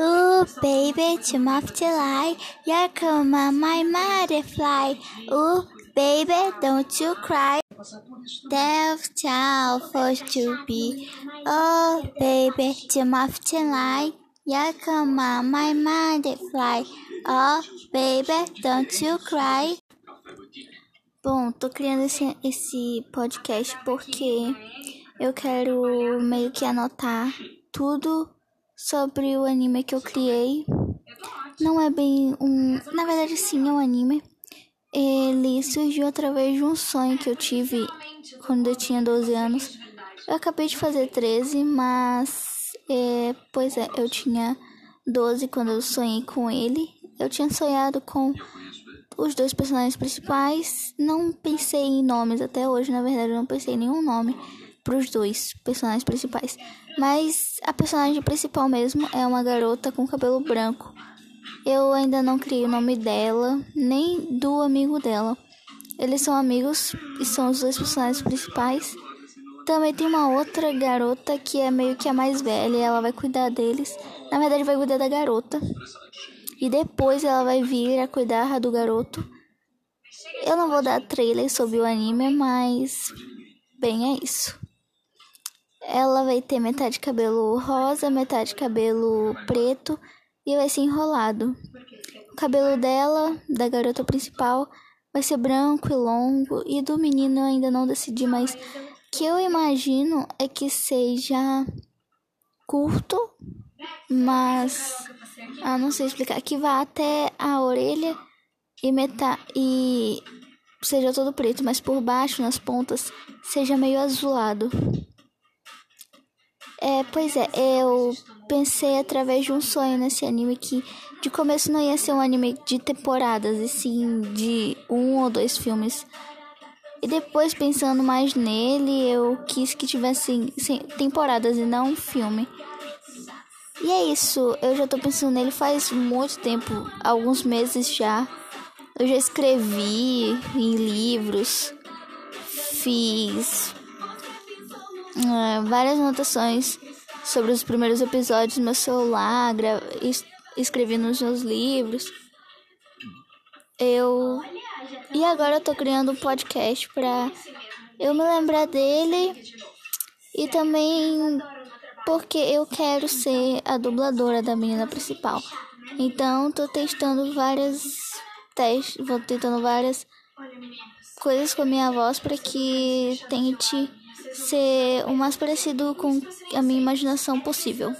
Ooh, baby, to off to lie. Here come my butterfly. Ooh, baby, don't you cry. Death child forced to be. Oh, baby, to off to lie. Here come my butterfly. Oh, baby, don't you cry. Bom, tô criando esse, esse podcast porque eu quero meio que anotar tudo sobre o anime que eu criei. Não é bem um. Na verdade, sim, é um anime. Ele surgiu através de um sonho que eu tive quando eu tinha 12 anos. Eu acabei de fazer 13, mas. É, pois é, eu tinha 12 quando eu sonhei com ele. Eu tinha sonhado com os dois personagens principais. Não pensei em nomes até hoje, na verdade, eu não pensei em nenhum nome para os dois personagens principais. Mas a personagem principal mesmo é uma garota com cabelo branco. Eu ainda não criei o nome dela, nem do amigo dela. Eles são amigos e são os dois personagens principais. Também tem uma outra garota que é meio que a mais velha, ela vai cuidar deles. Na verdade, vai cuidar da garota. E depois ela vai vir a cuidar do garoto. Eu não vou dar trailer sobre o anime, mas bem, é isso. Ela vai ter metade cabelo rosa, metade cabelo preto e vai ser enrolado. O cabelo dela, da garota principal, vai ser branco e longo e do menino eu ainda não decidi, mas que eu imagino é que seja curto, mas ah, não sei explicar, que vá até a orelha e metade e seja todo preto, mas por baixo nas pontas seja meio azulado. É, pois é, eu pensei através de um sonho nesse anime que de começo não ia ser um anime de temporadas, e sim de um ou dois filmes. E depois, pensando mais nele, eu quis que tivesse temporadas e não um filme. E é isso, eu já tô pensando nele faz muito tempo, alguns meses já. Eu já escrevi em livros, fiz é, várias anotações sobre os primeiros episódios no meu celular, es escrevi nos meus livros. Eu. E agora eu tô criando um podcast pra eu me lembrar dele e também porque eu quero ser a dubladora da menina principal. Então tô testando várias testes, vou tentando várias coisas com a minha voz para que tente ser o mais parecido com a minha imaginação possível.